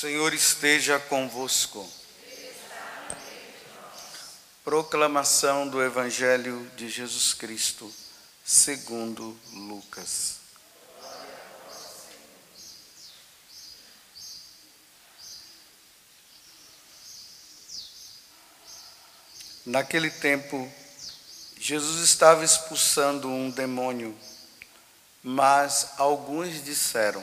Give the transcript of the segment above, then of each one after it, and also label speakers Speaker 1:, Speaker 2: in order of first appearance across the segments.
Speaker 1: Senhor esteja convosco. Proclamação do Evangelho de Jesus Cristo, segundo Lucas. Naquele tempo, Jesus estava expulsando um demônio, mas alguns disseram: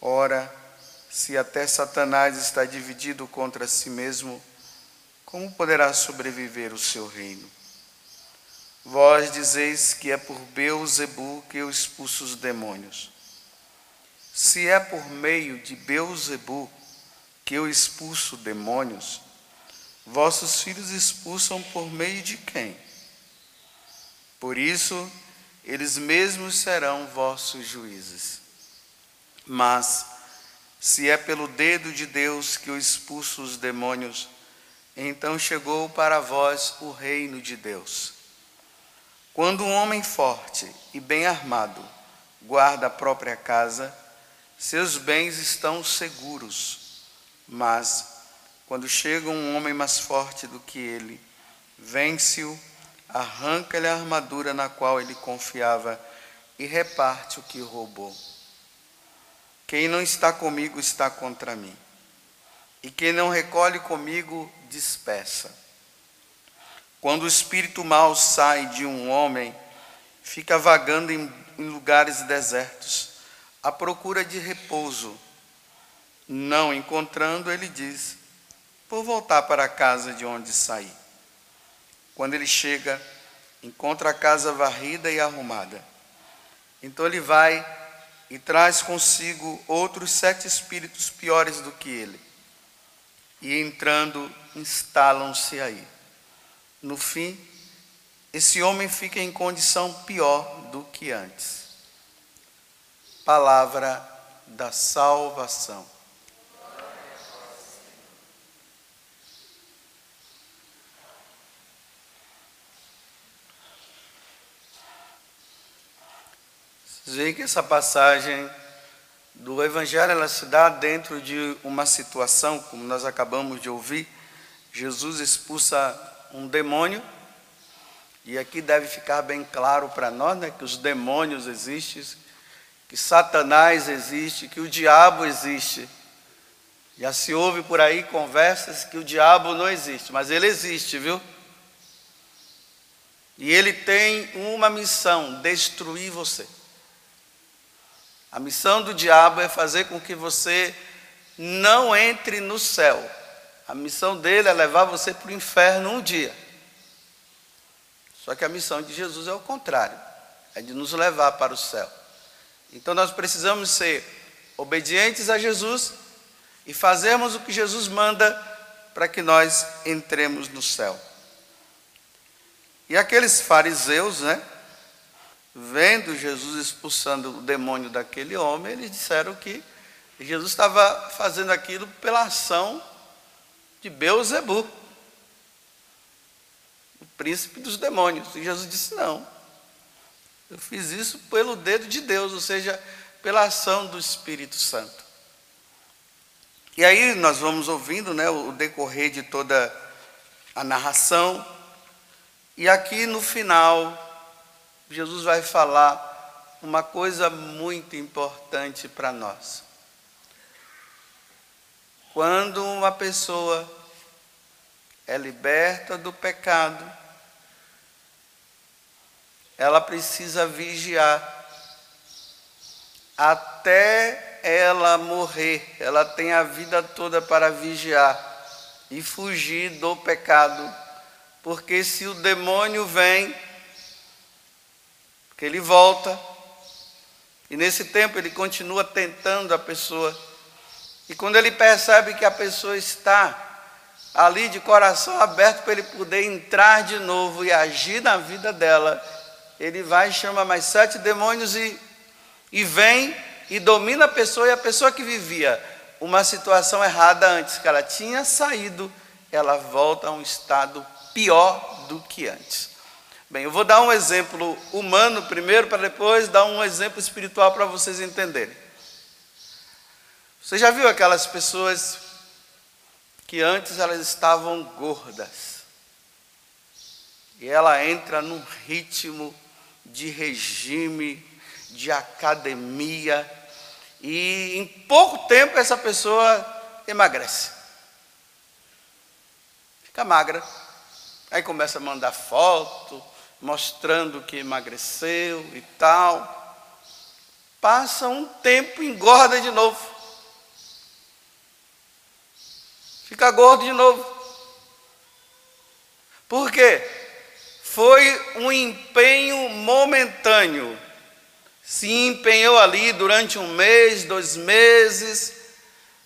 Speaker 1: Ora, se até Satanás está dividido contra si mesmo, como poderá sobreviver o seu reino? Vós dizeis que é por Beuzebu que eu expulso os demônios. Se é por meio de Beuzebu que eu expulso demônios, vossos filhos expulsam por meio de quem? Por isso, eles mesmos serão vossos juízes. Mas, se é pelo dedo de Deus que eu expulso os demônios, então chegou para vós o reino de Deus. Quando um homem forte e bem armado guarda a própria casa, seus bens estão seguros. Mas, quando chega um homem mais forte do que ele, vence-o, arranca-lhe a armadura na qual ele confiava e reparte o que roubou. Quem não está comigo está contra mim. E quem não recolhe comigo, dispersa. Quando o espírito mau sai de um homem, fica vagando em, em lugares desertos, à procura de repouso. Não encontrando, ele diz: Vou voltar para a casa de onde saí. Quando ele chega, encontra a casa varrida e arrumada. Então ele vai e traz consigo outros sete espíritos piores do que ele. E entrando, instalam-se aí. No fim, esse homem fica em condição pior do que antes. Palavra da salvação. Vocês que essa passagem do Evangelho ela se dá dentro de uma situação, como nós acabamos de ouvir. Jesus expulsa um demônio, e aqui deve ficar bem claro para nós né, que os demônios existem, que Satanás existe, que o diabo existe. Já se ouve por aí conversas que o diabo não existe, mas ele existe, viu? E ele tem uma missão: destruir você. A missão do diabo é fazer com que você não entre no céu. A missão dele é levar você para o inferno um dia. Só que a missão de Jesus é o contrário, é de nos levar para o céu. Então nós precisamos ser obedientes a Jesus e fazermos o que Jesus manda para que nós entremos no céu. E aqueles fariseus, né, vendo Jesus expulsando o demônio daquele homem, eles disseram que Jesus estava fazendo aquilo pela ação de Beuzebu, o príncipe dos demônios. E Jesus disse: Não, eu fiz isso pelo dedo de Deus, ou seja, pela ação do Espírito Santo. E aí nós vamos ouvindo né, o decorrer de toda a narração, e aqui no final Jesus vai falar uma coisa muito importante para nós. Quando uma pessoa é liberta do pecado, ela precisa vigiar até ela morrer. Ela tem a vida toda para vigiar e fugir do pecado, porque se o demônio vem, que ele volta, e nesse tempo ele continua tentando a pessoa, E quando ele percebe que a pessoa está ali de coração aberto para ele poder entrar de novo e agir na vida dela, ele vai chama mais sete demônios e, e vem e domina a pessoa, e a pessoa que vivia uma situação errada antes, que ela tinha saído, ela volta a um estado pior do que antes. Bem, eu vou dar um exemplo humano primeiro, para depois dar um exemplo espiritual para vocês entenderem. Você já viu aquelas pessoas que antes elas estavam gordas? E ela entra num ritmo de regime, de academia, e em pouco tempo essa pessoa emagrece. Fica magra. Aí começa a mandar foto, mostrando que emagreceu e tal. Passa um tempo, engorda de novo. Fica gordo de novo. Por quê? Foi um empenho momentâneo se empenhou ali durante um mês, dois meses.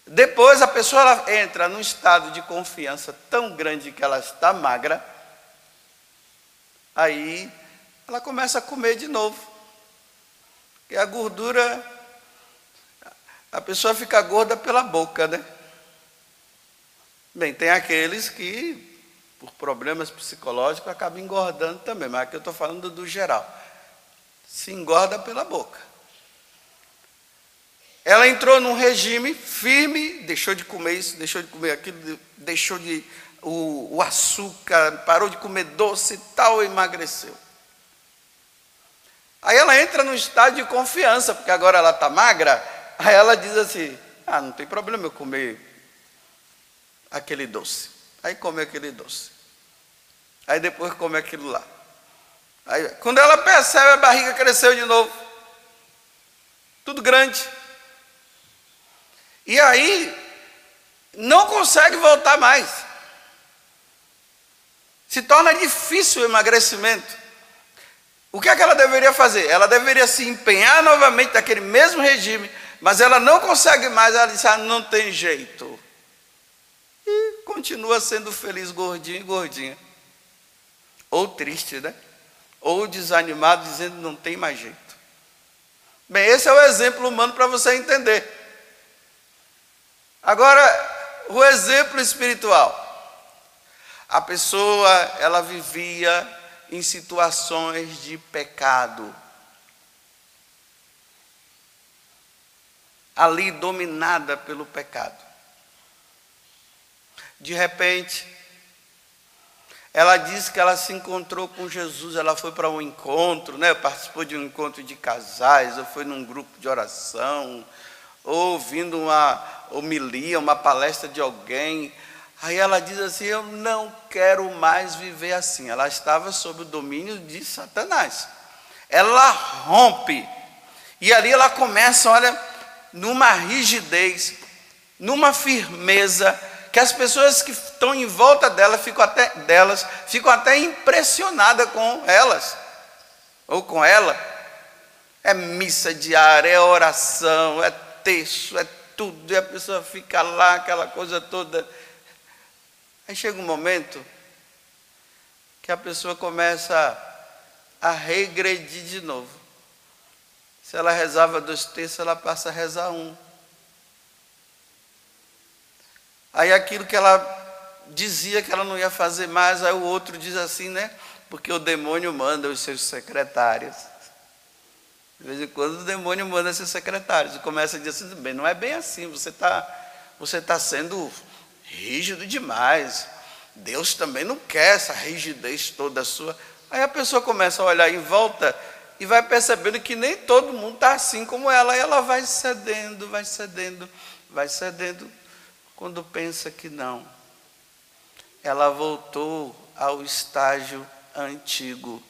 Speaker 1: Depois a pessoa entra num estado de confiança tão grande que ela está magra. Aí ela começa a comer de novo. Porque a gordura, a pessoa fica gorda pela boca, né? Bem, tem aqueles que, por problemas psicológicos, acabam engordando também, mas aqui eu estou falando do geral se engorda pela boca. Ela entrou num regime firme, deixou de comer isso, deixou de comer aquilo, deixou de o, o açúcar, parou de comer doce e tal, emagreceu. Aí ela entra num estado de confiança, porque agora ela está magra, aí ela diz assim: ah, não tem problema eu comer aquele doce. Aí come aquele doce. Aí depois come aquilo lá. Aí, quando ela percebe, a barriga cresceu de novo. Tudo grande. E aí, não consegue voltar mais. Se torna difícil o emagrecimento. O que é que ela deveria fazer? Ela deveria se empenhar novamente naquele mesmo regime, mas ela não consegue mais. Ela diz: ah, não tem jeito. E continua sendo feliz, gordinho e gordinha. Ou triste, né? ou desanimado, dizendo não tem mais jeito. Bem, esse é o exemplo humano para você entender. Agora, o exemplo espiritual. A pessoa, ela vivia em situações de pecado. Ali dominada pelo pecado. De repente, ela disse que ela se encontrou com Jesus, ela foi para um encontro, né? participou de um encontro de casais, ou foi num grupo de oração, ou ouvindo uma homilia, uma palestra de alguém. Aí ela diz assim: Eu não quero mais viver assim. Ela estava sob o domínio de Satanás. Ela rompe. E ali ela começa, olha, numa rigidez, numa firmeza que as pessoas que estão em volta dela ficam até, delas ficam até impressionadas com elas, ou com ela. É missa diária, é oração, é texto, é tudo, e a pessoa fica lá, aquela coisa toda. Aí chega um momento que a pessoa começa a regredir de novo. Se ela rezava dois terços, ela passa a rezar um. Aí aquilo que ela dizia que ela não ia fazer mais, aí o outro diz assim, né? Porque o demônio manda os seus secretários. De vez em quando o demônio manda seus secretários e começa a dizer assim, bem, não é bem assim, você está você tá sendo rígido demais. Deus também não quer essa rigidez toda sua. Aí a pessoa começa a olhar em volta e vai percebendo que nem todo mundo está assim como ela, e ela vai cedendo, vai cedendo, vai cedendo quando pensa que não, ela voltou ao estágio antigo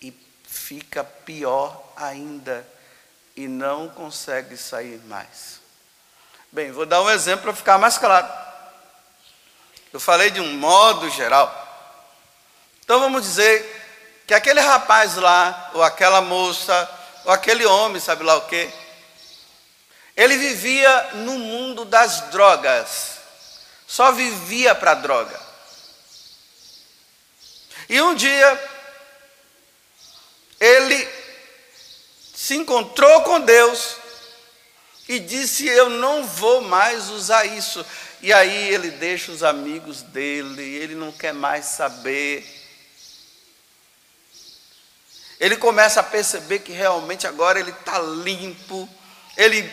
Speaker 1: e fica pior ainda e não consegue sair mais. Bem, vou dar um exemplo para ficar mais claro. Eu falei de um modo geral. Então vamos dizer que aquele rapaz lá, ou aquela moça, ou aquele homem, sabe lá o quê? Ele vivia no mundo das drogas, só vivia para droga. E um dia, ele se encontrou com Deus e disse: Eu não vou mais usar isso. E aí ele deixa os amigos dele, ele não quer mais saber. Ele começa a perceber que realmente agora ele está limpo, ele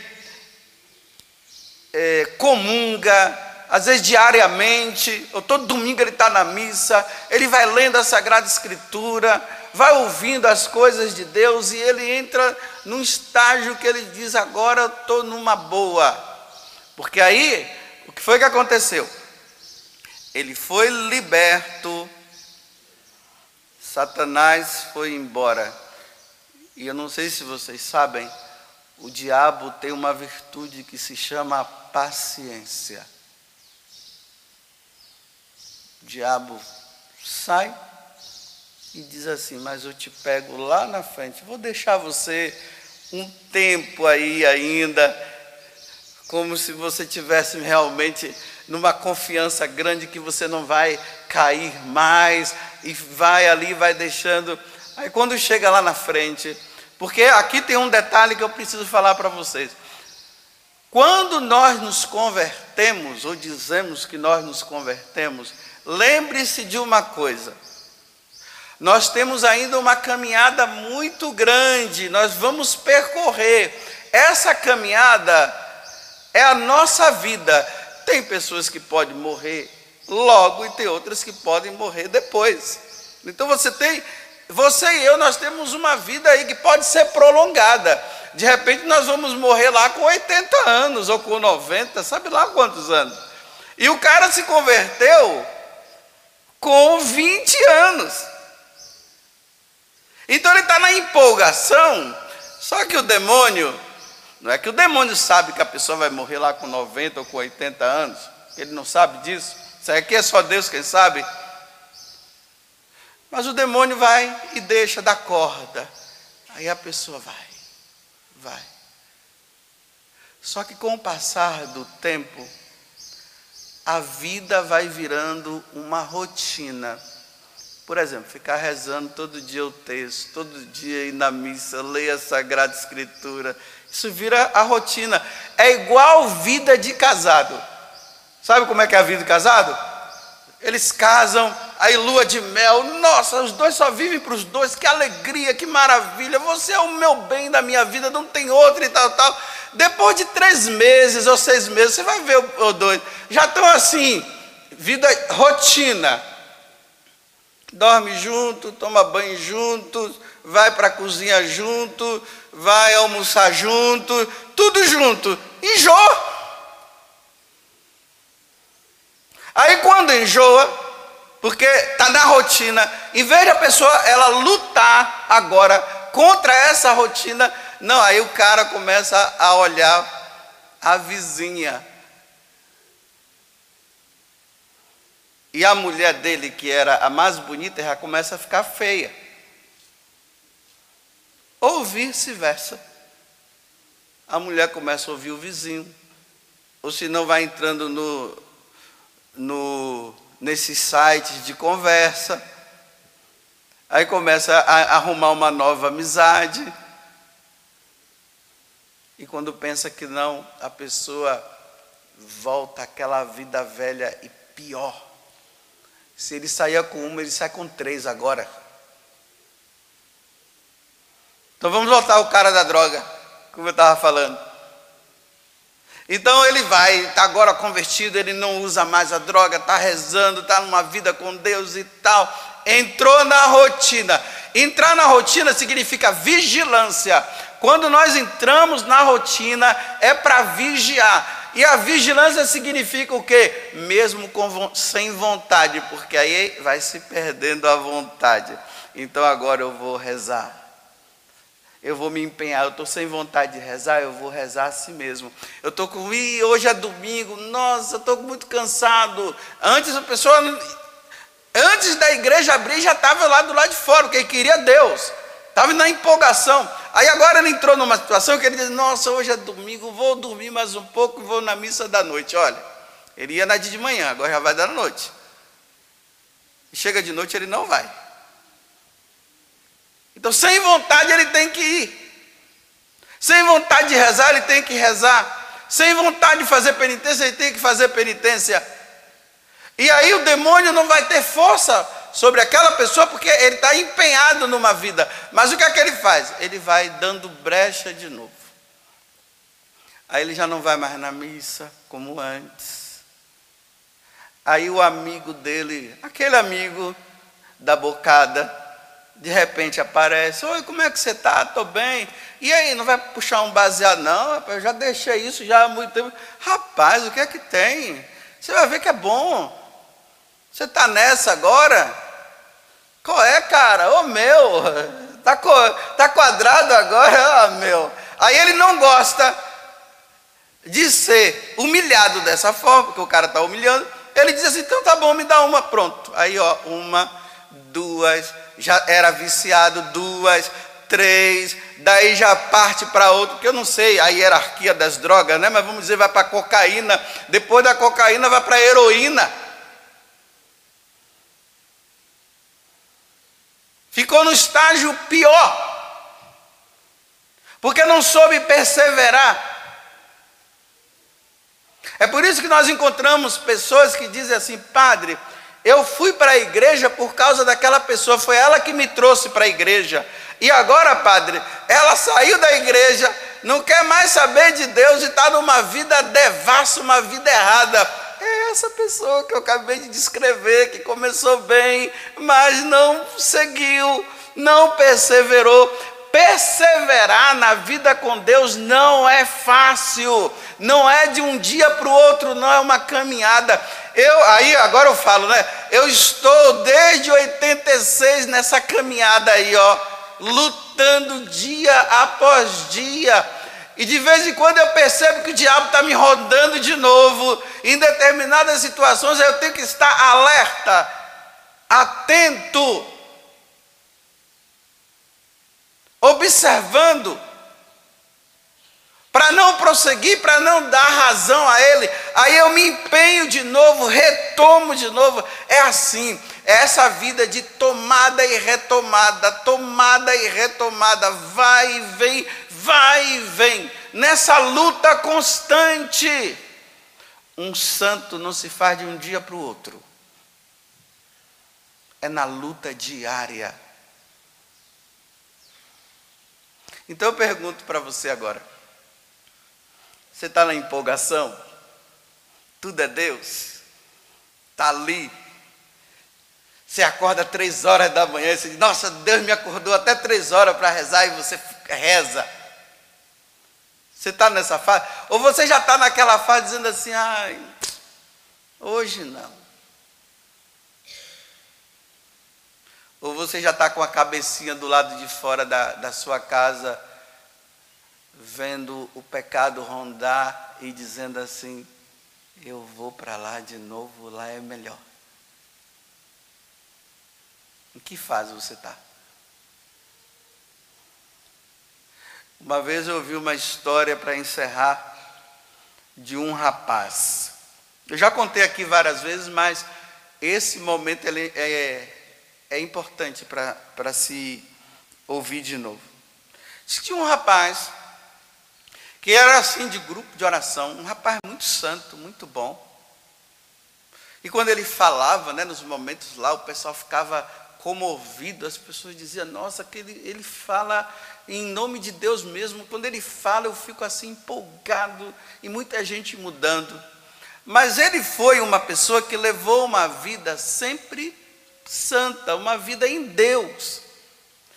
Speaker 1: é, comunga, às vezes diariamente, ou todo domingo ele está na missa, ele vai lendo a Sagrada Escritura, vai ouvindo as coisas de Deus e ele entra num estágio que ele diz: agora estou numa boa. Porque aí, o que foi que aconteceu? Ele foi liberto, Satanás foi embora. E eu não sei se vocês sabem, o diabo tem uma virtude que se chama paciência. O diabo sai e diz assim: Mas eu te pego lá na frente, vou deixar você um tempo aí ainda, como se você tivesse realmente numa confiança grande que você não vai cair mais, e vai ali, vai deixando. Aí quando chega lá na frente, porque aqui tem um detalhe que eu preciso falar para vocês. Quando nós nos convertemos, ou dizemos que nós nos convertemos, lembre-se de uma coisa nós temos ainda uma caminhada muito grande, nós vamos percorrer. Essa caminhada é a nossa vida. Tem pessoas que podem morrer logo e tem outras que podem morrer depois. Então você tem, você e eu, nós temos uma vida aí que pode ser prolongada. De repente nós vamos morrer lá com 80 anos ou com 90, sabe lá quantos anos. E o cara se converteu com 20 anos. Então ele está na empolgação, só que o demônio, não é que o demônio sabe que a pessoa vai morrer lá com 90 ou com 80 anos, ele não sabe disso, isso aqui é só Deus quem sabe. Mas o demônio vai e deixa da corda, aí a pessoa vai, vai. Só que com o passar do tempo, a vida vai virando uma rotina. Por exemplo, ficar rezando todo dia o texto, todo dia ir na missa, ler a Sagrada Escritura. Isso vira a rotina. É igual vida de casado. Sabe como é que é a vida de casado? Eles casam, aí lua de mel, nossa, os dois só vivem para os dois, que alegria, que maravilha, você é o meu bem da minha vida, não tem outro e tal, tal. Depois de três meses ou seis meses, você vai ver o dois, já estão assim, vida rotina dorme junto, toma banho junto, vai para a cozinha junto, vai almoçar junto, tudo junto. Enjoa. Aí quando enjoa, porque está na rotina, em vez a pessoa ela lutar agora contra essa rotina, não, aí o cara começa a olhar a vizinha E a mulher dele, que era a mais bonita, já começa a ficar feia. Ou vice-versa. A mulher começa a ouvir o vizinho. Ou se não vai entrando no, no, nesses sites de conversa. Aí começa a arrumar uma nova amizade. E quando pensa que não, a pessoa volta àquela vida velha e pior. Se ele saía com uma, ele sai com três agora. Então vamos voltar ao cara da droga, como eu estava falando. Então ele vai, está agora convertido, ele não usa mais a droga, está rezando, está numa vida com Deus e tal. Entrou na rotina. Entrar na rotina significa vigilância. Quando nós entramos na rotina, é para vigiar. E a vigilância significa o quê? Mesmo com, sem vontade, porque aí vai se perdendo a vontade. Então agora eu vou rezar. Eu vou me empenhar, eu estou sem vontade de rezar, eu vou rezar a si mesmo. Eu estou com, Ih, hoje é domingo, nossa, estou muito cansado. Antes a pessoa, antes da igreja abrir, já estava lá do lado de fora, porque queria Deus. Estava na empolgação. Aí agora ele entrou numa situação que ele diz: Nossa, hoje é domingo, vou dormir mais um pouco e vou na missa da noite. Olha, ele ia na de manhã, agora já vai dar na noite. Chega de noite, ele não vai. Então, sem vontade, ele tem que ir. Sem vontade de rezar, ele tem que rezar. Sem vontade de fazer penitência, ele tem que fazer penitência. E aí o demônio não vai ter força sobre aquela pessoa porque ele está empenhado numa vida. Mas o que é que ele faz? Ele vai dando brecha de novo. Aí ele já não vai mais na missa como antes. Aí o amigo dele, aquele amigo da bocada, de repente aparece: Oi, como é que você está? Estou bem. E aí, não vai puxar um baseado? Não, eu já deixei isso já há muito tempo. Rapaz, o que é que tem? Você vai ver que é bom. Você está nessa agora? Qual é, cara? Ô meu, está tá quadrado agora? Ô meu. Aí ele não gosta de ser humilhado dessa forma, porque o cara está humilhando. Ele diz assim: então tá bom, me dá uma, pronto. Aí, ó, uma, duas, já era viciado, duas, três, daí já parte para outro, porque eu não sei a hierarquia das drogas, né? Mas vamos dizer, vai para cocaína, depois da cocaína vai para heroína. Ficou no estágio pior, porque não soube perseverar. É por isso que nós encontramos pessoas que dizem assim, padre, eu fui para a igreja por causa daquela pessoa, foi ela que me trouxe para a igreja. E agora, padre, ela saiu da igreja, não quer mais saber de Deus e está numa vida devassa, uma vida errada. Essa pessoa que eu acabei de descrever, que começou bem, mas não seguiu, não perseverou. Perseverar na vida com Deus não é fácil, não é de um dia para o outro, não é uma caminhada. Eu aí agora eu falo, né? Eu estou desde 86 nessa caminhada aí, ó, lutando dia após dia e de vez em quando eu percebo que o diabo está me rodando de novo. Em determinadas situações eu tenho que estar alerta, atento, observando, para não prosseguir, para não dar razão a ele. Aí eu me empenho de novo, retomo de novo. É assim, é essa vida de tomada e retomada, tomada e retomada, vai e vem, vai e vem, nessa luta constante. Um santo não se faz de um dia para o outro, é na luta diária. Então eu pergunto para você agora: você está na empolgação? Tudo é Deus? Está ali? Você acorda três horas da manhã e você diz, nossa, Deus me acordou até três horas para rezar e você reza. Você está nessa fase? Ou você já está naquela fase dizendo assim, ai, hoje não. Ou você já está com a cabecinha do lado de fora da, da sua casa, vendo o pecado rondar e dizendo assim: eu vou para lá de novo, lá é melhor. Em que fase você está? Uma vez eu ouvi uma história para encerrar de um rapaz. Eu já contei aqui várias vezes, mas esse momento ele é, é importante para se ouvir de novo. Tinha um rapaz que era assim de grupo de oração, um rapaz muito santo, muito bom. E quando ele falava, né, nos momentos lá, o pessoal ficava comovido, as pessoas diziam, nossa, que ele, ele fala em nome de Deus mesmo. Quando ele fala, eu fico assim empolgado e muita gente mudando. Mas ele foi uma pessoa que levou uma vida sempre santa, uma vida em Deus.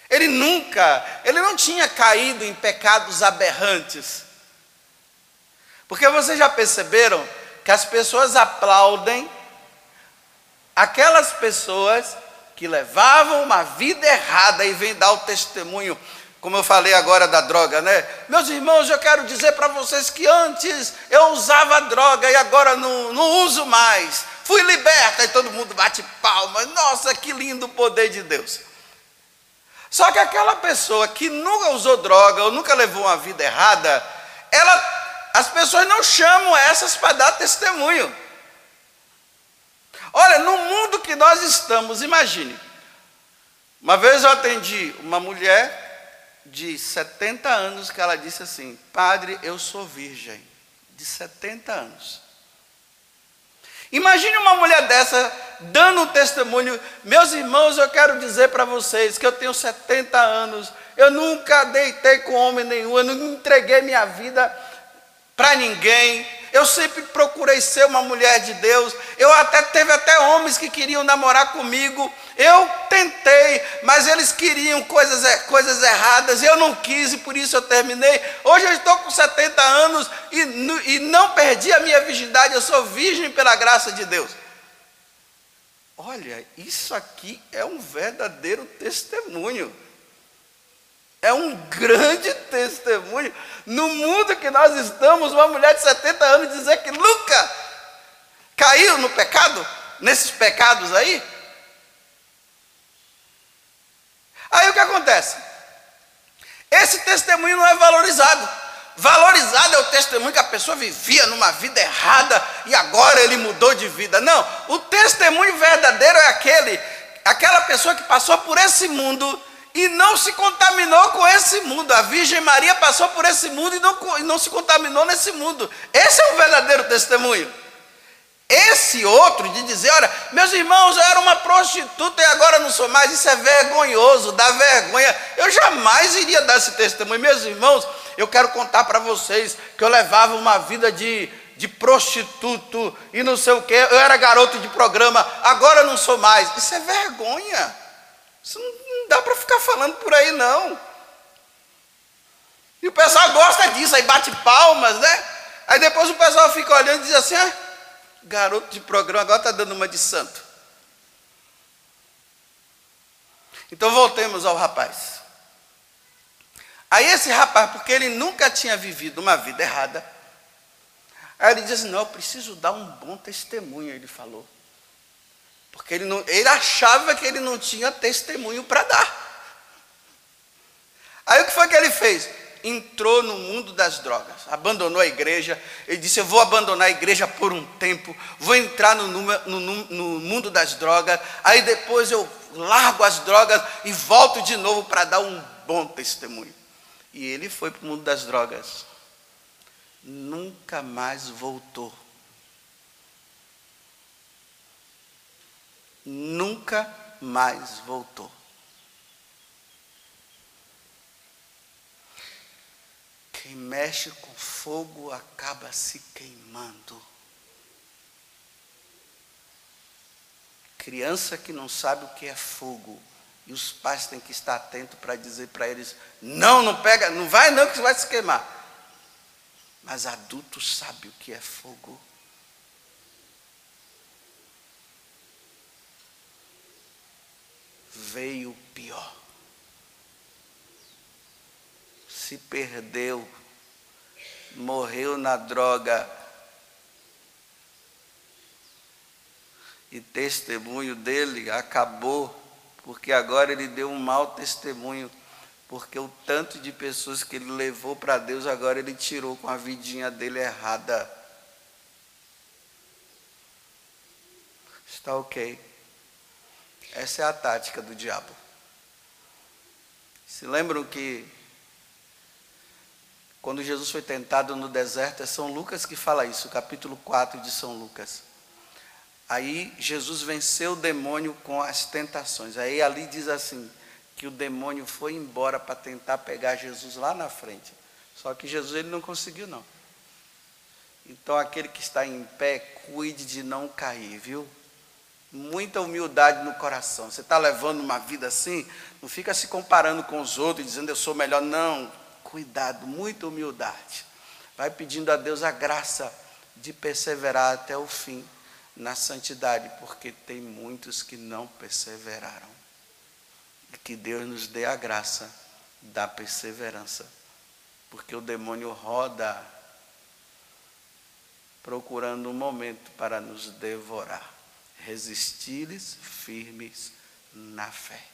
Speaker 1: Ele nunca, ele não tinha caído em pecados aberrantes. Porque vocês já perceberam que as pessoas aplaudem aquelas pessoas que levavam uma vida errada e vêm dar o testemunho como eu falei agora da droga, né? Meus irmãos, eu quero dizer para vocês que antes eu usava droga e agora não, não uso mais. Fui liberta e todo mundo bate palmas. Nossa, que lindo poder de Deus. Só que aquela pessoa que nunca usou droga ou nunca levou uma vida errada, ela, as pessoas não chamam essas para dar testemunho. Olha, no mundo que nós estamos, imagine. Uma vez eu atendi uma mulher de 70 anos que ela disse assim: Padre, eu sou virgem. De 70 anos. Imagine uma mulher dessa dando um testemunho. Meus irmãos, eu quero dizer para vocês que eu tenho 70 anos. Eu nunca deitei com homem nenhum. Eu não entreguei minha vida para ninguém. Eu sempre procurei ser uma mulher de Deus. Eu até teve até homens que queriam namorar comigo. Eu tentei, mas eles queriam coisas, coisas erradas. Eu não quis e por isso eu terminei. Hoje eu estou com 70 anos e, e não perdi a minha virgindade. Eu sou virgem pela graça de Deus. Olha, isso aqui é um verdadeiro testemunho. É um grande testemunho. No mundo que nós estamos, uma mulher de 70 anos dizer que nunca caiu no pecado, nesses pecados aí. Aí o que acontece? Esse testemunho não é valorizado. Valorizado é o testemunho que a pessoa vivia numa vida errada e agora ele mudou de vida. Não, o testemunho verdadeiro é aquele, aquela pessoa que passou por esse mundo e não se contaminou com esse mundo. A Virgem Maria passou por esse mundo e não, e não se contaminou nesse mundo. Esse é o verdadeiro testemunho. Esse outro de dizer, olha, meus irmãos, eu era uma prostituta e agora não sou mais, isso é vergonhoso, dá vergonha. Eu jamais iria dar esse testemunho. Meus irmãos, eu quero contar para vocês que eu levava uma vida de, de prostituto e não sei o que, eu era garoto de programa, agora não sou mais. Isso é vergonha. Isso não dá para ficar falando por aí, não. E o pessoal gosta disso, aí bate palmas, né? Aí depois o pessoal fica olhando e diz assim: ah, garoto de programa agora está dando uma de santo. Então voltemos ao rapaz. Aí esse rapaz, porque ele nunca tinha vivido uma vida errada, aí ele diz assim, não, eu preciso dar um bom testemunho, ele falou. Porque ele, não, ele achava que ele não tinha testemunho para dar. Aí o que foi que ele fez? Entrou no mundo das drogas, abandonou a igreja. Ele disse: Eu vou abandonar a igreja por um tempo, vou entrar no, no, no mundo das drogas. Aí depois eu largo as drogas e volto de novo para dar um bom testemunho. E ele foi para o mundo das drogas. Nunca mais voltou. Nunca mais voltou. Quem mexe com fogo acaba se queimando. Criança que não sabe o que é fogo, e os pais têm que estar atentos para dizer para eles: não, não pega, não vai não que você vai se queimar. Mas adulto sabe o que é fogo. Veio pior. Se perdeu, morreu na droga. E testemunho dele acabou, porque agora ele deu um mau testemunho, porque o tanto de pessoas que ele levou para Deus, agora ele tirou com a vidinha dele errada. Está ok. Essa é a tática do diabo. Se lembram que quando Jesus foi tentado no deserto, é São Lucas que fala isso, capítulo 4 de São Lucas. Aí Jesus venceu o demônio com as tentações. Aí ali diz assim: que o demônio foi embora para tentar pegar Jesus lá na frente. Só que Jesus ele não conseguiu, não. Então aquele que está em pé, cuide de não cair, viu? Muita humildade no coração. Você está levando uma vida assim, não fica se comparando com os outros, dizendo eu sou melhor. Não, cuidado, muita humildade. Vai pedindo a Deus a graça de perseverar até o fim na santidade, porque tem muitos que não perseveraram. E que Deus nos dê a graça da perseverança, porque o demônio roda procurando um momento para nos devorar resistires firmes na fé.